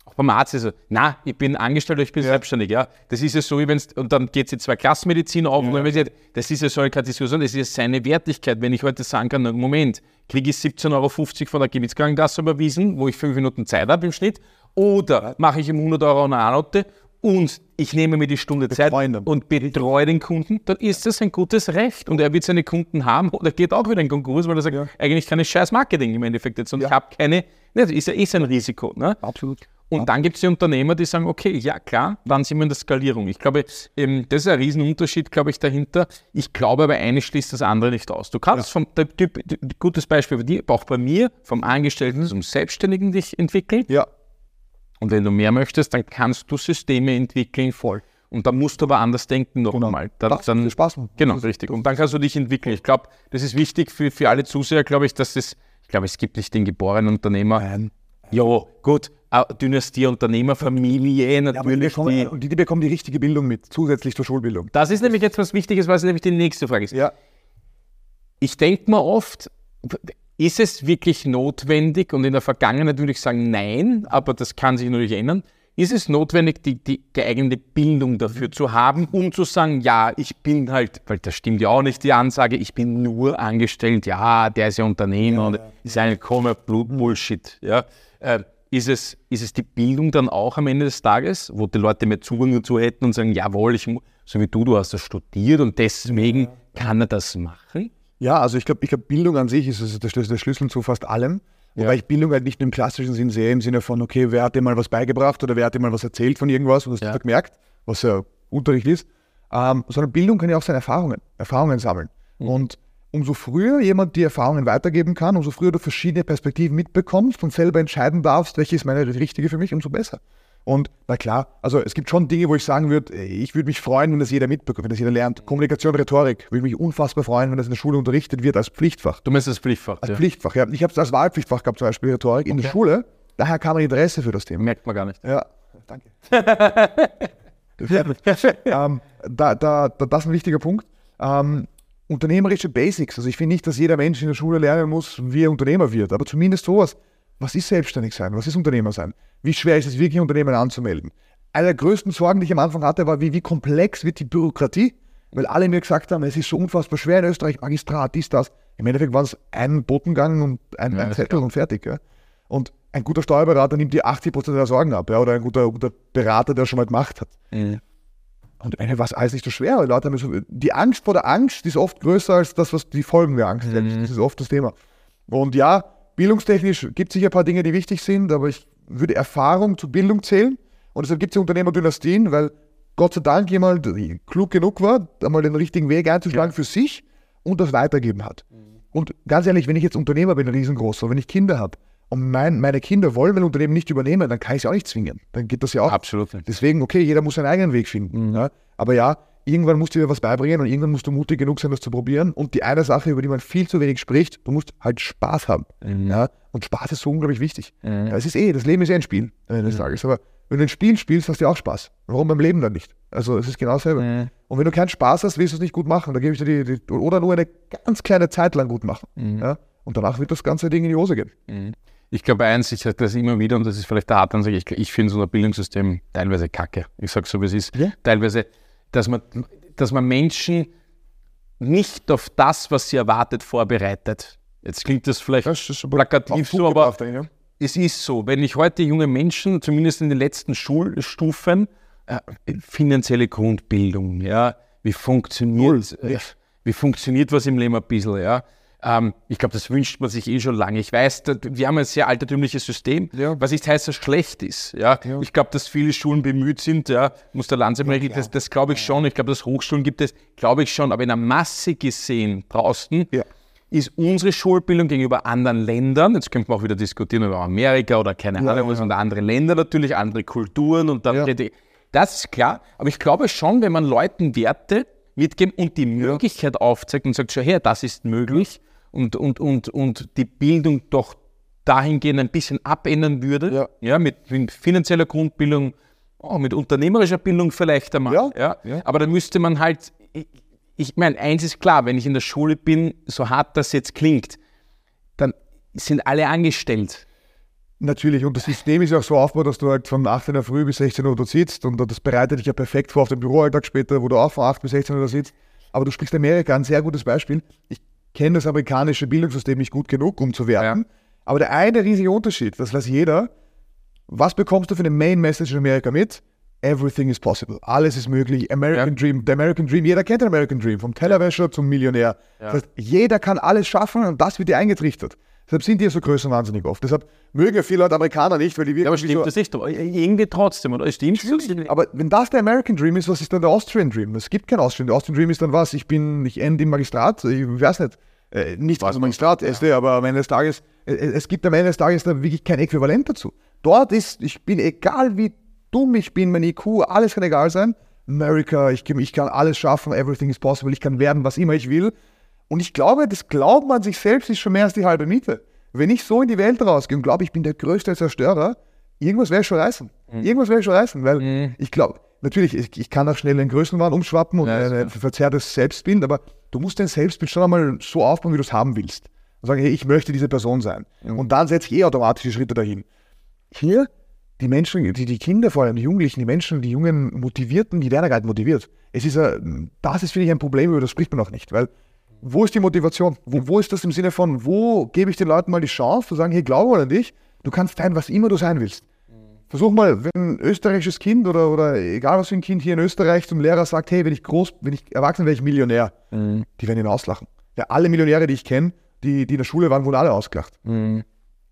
Auch beim Arzt ist es, na, ich bin angestellt ich bin selbstständig, ja. Das ist ja so, wie wenn und dann geht es in zwei Klassenmedizin auf und dann wird, das ist ja so eine Diskussion, das ist ja seine Wertigkeit. Wenn ich heute sagen kann, na, Moment, kriege ich 17,50 Euro von der Gewichtskrankenkasse überwiesen, wo ich fünf Minuten Zeit habe im Schnitt, oder mache ich ihm 100 Euro eine Anote und ich nehme mir die Stunde Zeit und betreue den Kunden, dann ist das ein gutes Recht. Und er wird seine Kunden haben oder geht auch wieder in Konkurs, weil er sagt, eigentlich keine scheiß Marketing im Endeffekt jetzt. Und ich habe keine, ne, das ist ja eh sein Risiko. Ne? Absolut. Und dann gibt es die Unternehmer, die sagen, okay, ja klar, dann sind wir in der Skalierung. Ich glaube, ähm, das ist ein Riesenunterschied, glaube ich, dahinter. Ich glaube aber, eines schließt das andere nicht aus. Du kannst vom der Typ, gutes Beispiel für dich, auch bei mir, vom Angestellten zum Selbstständigen dich entwickeln. Ja, Und wenn du mehr möchtest, dann kannst du Systeme entwickeln. Voll. Und dann musst du aber anders denken noch einmal. Dann, dann, Spaß machen. Genau, richtig. Und dann kannst du dich entwickeln. Ich glaube, das ist wichtig für, für alle Zuseher, glaube ich, dass es, ich glaube, es gibt nicht den geborenen Unternehmer. Nein. Ja, gut, Dynastie, Unternehmerfamilie, Ja, natürlich. bekommen, die, und die, die bekommen die richtige Bildung mit, zusätzlich zur Schulbildung. das ist nämlich jetzt was Wichtiges, was nämlich die nächste Frage ist. Ja. Ich denke mir oft, ist es wirklich notwendig, und in der Vergangenheit würde ich sagen nein, aber das kann sich natürlich ändern, ist es notwendig, die, die geeignete Bildung dafür zu haben, um zu sagen, ja, ich bin halt, weil das stimmt ja auch nicht, die Ansage, ich bin nur angestellt, ja, der ist ja Unternehmer und ist eine Kommer Bullshit. Ja. Äh, ist, es, ist es die Bildung dann auch am Ende des Tages, wo die Leute mehr Zugang dazu hätten und sagen, jawohl, ich, so wie du, du hast das studiert und deswegen kann er das machen? Ja, also ich glaube, ich glaub, Bildung an sich ist also der, Schlüssel, der Schlüssel zu fast allem. Wobei ich Bildung halt nicht nur im klassischen Sinn sehe, im Sinne von, okay, wer hat dir mal was beigebracht oder wer hat dir mal was erzählt von irgendwas und das hast du gemerkt, was ja Unterricht ist. Ähm, sondern Bildung kann ja auch sein Erfahrungen, Erfahrungen sammeln. Und umso früher jemand die Erfahrungen weitergeben kann, umso früher du verschiedene Perspektiven mitbekommst und selber entscheiden darfst, welche ist meine richtige für mich, umso besser. Und na klar, also es gibt schon Dinge, wo ich sagen würde, ich würde mich freuen, wenn das jeder mitbekommt, wenn das jeder lernt. Kommunikation, Rhetorik, würde mich unfassbar freuen, wenn das in der Schule unterrichtet wird als Pflichtfach. Du meinst das Pflichtfach. Als ja. Pflichtfach, ja. Ich habe es als Wahlpflichtfach gehabt, zum Beispiel Rhetorik in der Schule. Daher kam ein Interesse für das Thema. Merkt man gar nicht. Ja, danke. ähm, da, da, da, das ist ein wichtiger Punkt. Ähm, unternehmerische Basics. Also ich finde nicht, dass jeder Mensch in der Schule lernen muss, wie er Unternehmer wird, aber zumindest sowas. Was ist selbstständig sein? Was ist Unternehmer sein? Wie schwer ist es wirklich, Unternehmen anzumelden? Eine der größten Sorgen, die ich am Anfang hatte, war, wie, wie komplex wird die Bürokratie? Weil alle mir gesagt haben, es ist so unfassbar schwer in Österreich, Magistrat, dies, das. Im Endeffekt war es ein Botengang und ein, ein ist Zettel und fertig. Ja? Und ein guter Steuerberater nimmt dir 80% der Sorgen ab, ja? oder ein guter, guter Berater, der schon mal gemacht hat. Und war es alles nicht so schwer. weil Leute haben so, die Angst vor der Angst ist oft größer als das, was die Folgen der Angst selbst. Das ist oft das Thema. Und ja, bildungstechnisch gibt es sicher ein paar Dinge, die wichtig sind, aber ich würde Erfahrung zu Bildung zählen. Und deshalb gibt es ja Unternehmerdynastien, weil Gott sei Dank jemand klug genug war, einmal den richtigen Weg einzuschlagen für sich und das weitergeben hat. Und ganz ehrlich, wenn ich jetzt Unternehmer bin, riesengroß, oder wenn ich Kinder habe und mein, meine Kinder wollen mein Unternehmen nicht übernehmen, dann kann ich sie auch nicht zwingen. Dann geht das ja auch. Absolut nicht. Deswegen, okay, jeder muss seinen eigenen Weg finden. Ja? Aber ja, irgendwann musst du dir was beibringen und irgendwann musst du mutig genug sein, das zu probieren. Und die eine Sache, über die man viel zu wenig spricht, du musst halt Spaß haben. Ja? Und Spaß ist so unglaublich wichtig. Ja, es ist eh, das Leben ist eh ein Spiel Ende des Tages. Aber wenn du ein Spiel spielst, hast du auch Spaß. Warum beim Leben dann nicht? Also es ist genau dasselbe. Und wenn du keinen Spaß hast, willst du es nicht gut machen. Da gebe ich dir die, die, oder nur eine ganz kleine Zeit lang gut machen. Ja? Und danach wird das ganze Ding in die Hose gehen. Ich glaube eins, ich sage das immer wieder und das ist vielleicht der Art Ansage, ich, ich finde so ein Bildungssystem teilweise kacke. Ich sage so, wie es ist. Ja. Teilweise, dass man, dass man Menschen nicht auf das, was sie erwartet, vorbereitet. Jetzt klingt das vielleicht Das ist plakativ so, aber es ist so. Wenn ich heute junge Menschen, zumindest in den letzten Schulstufen, äh, finanzielle Grundbildung, ja, wie funktioniert, äh, wie funktioniert was im Leben ein bisschen, ja. Ähm, ich glaube, das wünscht man sich eh schon lange. Ich weiß, wir haben ein sehr altertümliches System, Ja. was nicht heißt, dass es schlecht ist. Ja. Ich glaube, dass viele Schulen bemüht sind, ja, muss der Lanze mal das, das glaube ich schon. Ich glaube, dass Hochschulen gibt es, glaube ich schon. Aber in der Masse gesehen draußen Ja. ist unsere Schulbildung gegenüber anderen Ländern, jetzt könnte man auch wieder diskutieren über Amerika oder keine Ahnung was, und andere Länder natürlich, andere Kulturen und dann, Ja. das ist klar, aber ich glaube schon, wenn man Leuten Werte mitgeben und die Möglichkeit aufzeigt und sagt, schau her, das ist möglich und, und, und, und die Bildung doch dahingehend ein bisschen abändern würde, Ja. mit, mit finanzieller Grundbildung, oh, mit unternehmerischer Bildung vielleicht einmal, Ja, ja, ja. aber dann müsste man halt, ich, ich meine, eins ist klar, wenn ich in der Schule bin, so hart das jetzt klingt, dann sind alle angestellt. Natürlich, und das System ist ja auch so aufgebaut, dass du halt von 8 in der Früh bis 16 Uhr dort sitzt und das bereitet dich ja perfekt vor auf den Büroalltag später, wo du auch von 8 bis 16 Uhr da sitzt. Aber du sprichst Amerika, ein sehr gutes Beispiel. Ich kenne das amerikanische Bildungssystem nicht gut genug, um zu werten. Aber der eine riesige Unterschied, das weiß jeder, was bekommst du für eine Main Message in Amerika mit? Everything is possible. Alles ist möglich. American Ja. Dream, der American Dream, jeder kennt den American Dream, vom Tellerwäscher zum Millionär. Das heißt, jeder kann alles schaffen und das wird dir eingetrichtert. Deshalb sind die ja so größenwahnsinnig oft. Deshalb mögen ja viele Leute Amerikaner nicht, weil die Ja, aber wirklich stimmt so, das nicht? Aber irgendwie trotzdem, oder? Stimmt aber wenn das der American Dream ist, was ist dann der Austrian Dream? Es gibt keinen Austrian. Der Austrian Dream ist dann was? Ich bin, ich ende im Magistrat, ich weiß nicht. Äh, nicht was Magistrat, SD, aber am Ende des Tages, äh, es gibt am Ende des Tages da wirklich kein Äquivalent dazu. Dort ist, ich bin egal wie dumm ich bin, mein IQ, alles kann egal sein. America, ich, ich kann alles schaffen, everything is possible, ich kann werden, was immer ich will. Und ich glaube, das Glauben an sich selbst ist schon mehr als die halbe Miete. Wenn ich so in die Welt rausgehe und glaube, ich bin der größte Zerstörer, irgendwas werde ich schon reißen. Irgendwas werde ich schon reißen, weil ich glaube, natürlich, ich, ich kann auch schnell in Größenwahn umschwappen und Ja, ein verzerrtes Selbstbild, aber du musst dein Selbstbild schon einmal so aufbauen, wie du es haben willst. Und sagen, hey, ich möchte diese Person sein. Und dann setze ich eh automatisch die Schritte dahin. Hier, die Menschen, die, die Kinder vor allem, die Jugendlichen, die Menschen, die jungen Motivierten, die werden ja gar nicht motiviert. Es ist ein, das ist, finde ich, ein Problem, über das spricht man auch nicht, weil wo ist die Motivation? Wo, wo ist das im Sinne von, wo gebe ich den Leuten mal die Chance zu sagen, hey, glaube an dich, du kannst sein, was immer du sein willst. Versuch mal, wenn ein österreichisches Kind oder, oder egal was für ein Kind hier in Österreich zum Lehrer sagt, hey, wenn ich groß, wenn ich erwachsen werde, ich Millionär, die werden ihn auslachen. Ja, alle Millionäre, die ich kenne, die, die in der Schule waren, wurden alle ausgelacht.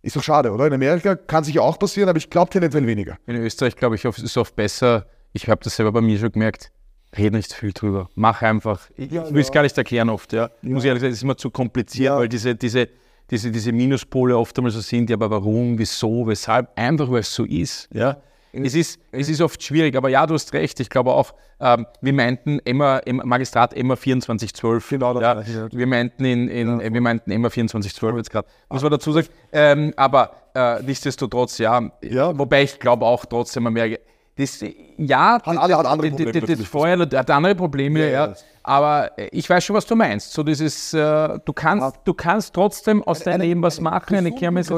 Ist doch schade, oder? In Amerika kann sich auch passieren, aber ich glaube tendenziell weniger. In Österreich, glaube ich, ist es oft besser. Ich habe das selber bei mir schon gemerkt. Red nicht viel drüber. Mach einfach. Ich, ich will es gar nicht erklären oft, ja. Ich muss ehrlich sagen, es ist immer zu kompliziert, Ja. weil diese, diese, diese, diese Minuspole oft einmal so sind, ja, aber warum, wieso, weshalb? Einfach, weil es so ist, ja. Es ist, es ist oft schwierig, aber ja, du hast recht. Ich glaube auch, ähm, wir meinten Emma, Magistrat Emma 2412. Genau das ja, gleiche, ja. wir meinten in, in wir meinten Emma 2412 jetzt gerade, muss man dazu sagen. Ähm, aber äh, nichtsdestotrotz, ja. Ja. Wobei ich glaube auch trotzdem, man merkt, das, ja, Hat alle- hat andere Probleme das- das vorher hat andere Probleme, ja, Ja, aber äh, ich weiß schon, was du meinst. So dieses, äh, du kannst, du kannst trotzdem aus deinem Leben was machen, eine Kirmes.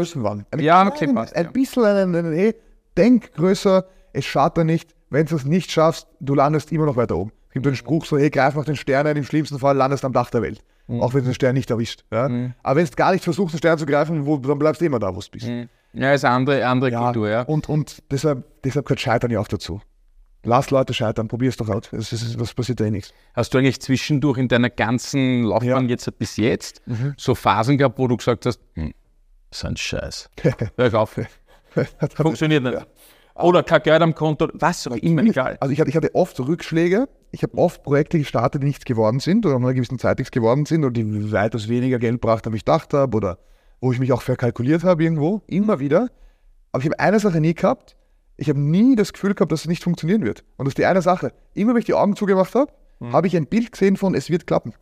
Ja, okay, passt, Ein bisschen einen, einen hey, denk größer, es schadet nicht. Wenn du es nicht schaffst, du landest immer noch weiter oben. Es gibt einen Spruch so, hey, greif nach den Sternen, im schlimmsten Fall landest am Dach der Welt. Mhm. Auch wenn du den Stern nicht erwischt. Ja? Aber wenn du gar nicht versuchst, den Stern zu greifen, wo, dann bleibst du immer da, wo du bist. Ja, ist eine andere, andere Kultur, ja. Und, und deshalb, deshalb gehört Scheitern ja auch dazu. Lass Leute scheitern, probier es doch aus. Es ist, was passiert eh nichts. Hast du eigentlich zwischendurch in deiner ganzen Laufbahn Ja. Mhm. jetzt bis jetzt so Phasen gehabt, wo du gesagt hast, hm, so ein Scheiß. Hör auf. Funktioniert nicht. Oder kein Geld am Konto, was auch immer, egal. Also ich hatte, ich hatte oft Rückschläge. Ich habe oft Projekte gestartet, die nichts geworden sind oder nach einer gewissen Zeit nichts geworden sind und die weitaus weniger Geld brachten, als ich gedacht habe oder wo ich mich auch verkalkuliert habe irgendwo. Immer wieder. Aber ich habe eine Sache nie gehabt. Ich habe nie das Gefühl gehabt, dass es nicht funktionieren wird. Und das ist die eine Sache. Immer wenn ich die Augen zugemacht habe, habe ich ein Bild gesehen von, es wird klappen.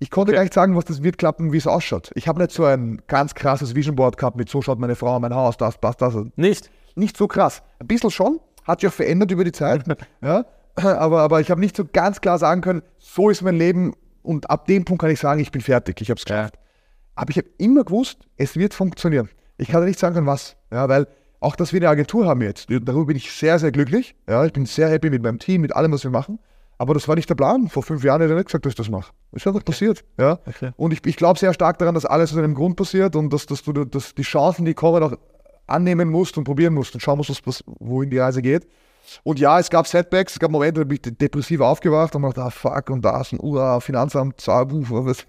Ich konnte gar nicht sagen, was das wird klappen, wie es ausschaut. Ich habe nicht so ein ganz krasses Vision Board gehabt mit so schaut meine Frau, mein Haus, das, das, das. Nicht? Nicht so krass. Ein bisschen schon, hat sich auch verändert über die Zeit. ja, aber, aber ich habe nicht so ganz klar sagen können, so ist mein Leben und ab dem Punkt kann ich sagen, ich bin fertig, ich habe es geschafft. Aber ich habe immer gewusst, es wird funktionieren. Ich kann nicht sagen können, was. Ja, weil auch, dass wir eine Agentur haben jetzt, darüber bin ich sehr, sehr glücklich. Ja, ich bin sehr happy mit meinem Team, mit allem, was wir machen. Aber das war nicht der Plan. Vor fünf Jahren hätte ich nicht gesagt, dass ich das mache. Ist einfach passiert. Ja. Und ich, ich glaube sehr stark daran, dass alles aus einem Grund passiert und dass, dass du dass die Chancen, die kommen, auch annehmen musst und probieren musst und schauen musst, was- wohin die Reise geht. Und ja, es gab Setbacks, es gab Momente, da bin ich depressiv aufgewacht und dachte, ah, fuck, und da ist ein Ura, Finanzamt, Zahl, was,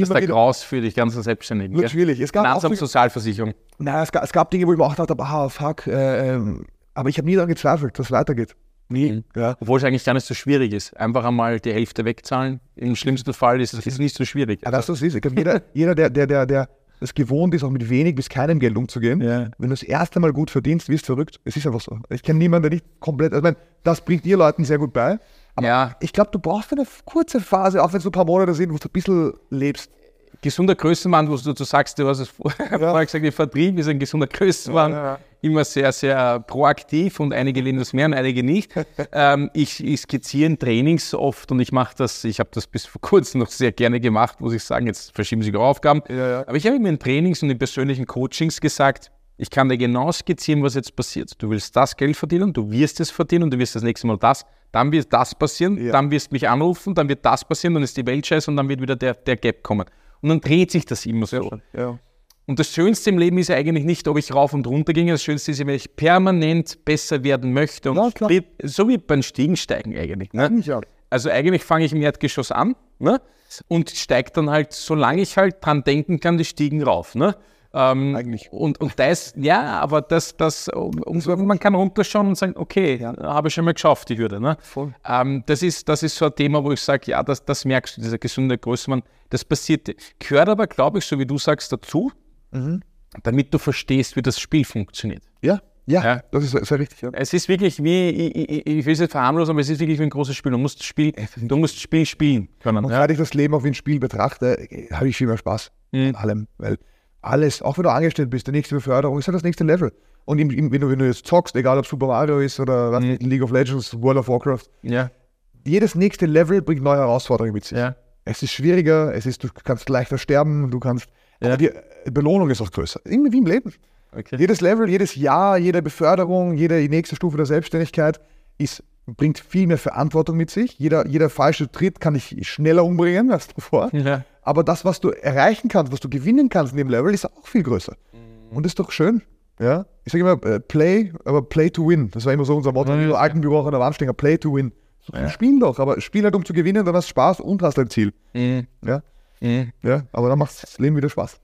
Das ist der wieder. Graus für dich ganzen Selbstständigen. Natürlich, es gab auch Finanzamt, so- Sozialversicherung. Naja, es gab, es gab Dinge, wo ich mir auch gedacht habe, ah, fuck, äh, ähm, aber ich habe nie daran gezweifelt, dass es weitergeht. Nie. Ja. Obwohl es eigentlich gar nicht so schwierig ist. Einfach einmal die Hälfte wegzahlen. Im schlimmsten Fall ist es nicht so schwierig. Ja, was es ist? Glaub, jeder, jeder der, der, der, der es gewohnt ist, auch mit wenig bis keinem Geld umzugehen, Ja. wenn du das erste Mal gut verdienst, wirst du verrückt. Es ist einfach so. Ich kenne niemanden, der nicht komplett, also ich meine, das bringt dir Leuten sehr gut bei. Aber Ja. ich glaube, du brauchst eine kurze Phase, auch wenn es nur ein paar Monate sind, wo du ein bisschen lebst. gesunder Größenwahn, wo du, du sagst, du hast es vor- vorher gesagt, der Vertrieb ist ein gesunder Größenwahn. Ja, ja. Immer sehr, sehr proaktiv und einige lehnen das mehr und einige nicht. ähm, ich, ich skizziere in Trainings oft und ich mache das, ich habe das bis vor kurzem noch sehr gerne gemacht, muss ich sagen, jetzt verschieben sich auch Aufgaben. Ja, ja. Aber ich habe immer in Trainings und in persönlichen Coachings gesagt, Ich kann dir genau skizzieren, was jetzt passiert. Du willst das Geld verdienen, du wirst es verdienen und du wirst das nächste Mal das. Dann wird das passieren, Ja. dann wirst du mich anrufen, dann wird das passieren, dann ist die Welt scheiße und dann wird wieder der, der Gap kommen. Und dann dreht sich das immer so. Ja. Und das Schönste im Leben ist ja eigentlich nicht, ob ich rauf und runter ginge. Das Schönste ist, ja, wenn ich permanent besser werden möchte. Und Ja, so wie beim Stiegensteigen eigentlich. Ne? Ja. Also eigentlich fange ich im Erdgeschoss an ne? und steige dann halt, solange ich halt dran denken kann, die Stiegen rauf. Ne? Ähm, Eigentlich. Und, und das, ja, aber das, das, und man kann runterschauen und sagen, okay, habe ich schon mal geschafft, die Hürde. Ne? Voll. Ähm, das, ist, das ist so ein Thema, wo ich sage, ja, das, das merkst du, dieser gesunde Größenmann, das passiert. Gehört aber, glaube ich, so wie du sagst, dazu, damit du verstehst, wie das Spiel funktioniert. Ja. Ja. Ja. das ist sehr richtig. Ja. Es ist wirklich wie, ich, ich, ich will es nicht verharmlosen, aber es ist wirklich wie ein großes Spiel. Du musst Spiel, du musst Spiel spielen können. Und Ja. seit ich das Leben auch wie ein Spiel betrachte, habe ich viel mehr Spaß Mhm. an allem. Weil alles, auch wenn du angestellt bist, die nächste Beförderung ist halt das nächste Level. Und im, im, wenn, du, wenn du jetzt zockst, egal ob Super Mario ist oder was Mhm. League of Legends, World of Warcraft, Ja. jedes nächste Level bringt neue Herausforderungen mit sich. Ja. Es ist schwieriger, es ist, du kannst leichter sterben, du kannst. Ja. Die Belohnung ist auch größer. Irgendwie wie im Leben. Okay. Jedes Level, jedes Jahr, jede Beförderung, jede nächste Stufe der Selbstständigkeit ist, bringt viel mehr Verantwortung mit sich. Jeder, jeder falsche Tritt kann dich schneller umbringen als davor. Ja. Aber das, was du erreichen kannst, was du gewinnen kannst in dem Level, ist auch viel größer. Mhm. Und das ist doch schön. Ja? Ich sage immer, äh, play, aber play to win. Das war immer so unser Motto. Ja, Ja, ja. Im alten Büro auch an der Wand stehen, play to win. So, Spiel doch, aber spiel halt, um zu gewinnen, dann hast du Spaß und hast ein Ziel. Mhm. Ja? Mhm. Ja? Aber dann macht das Leben wieder Spaß.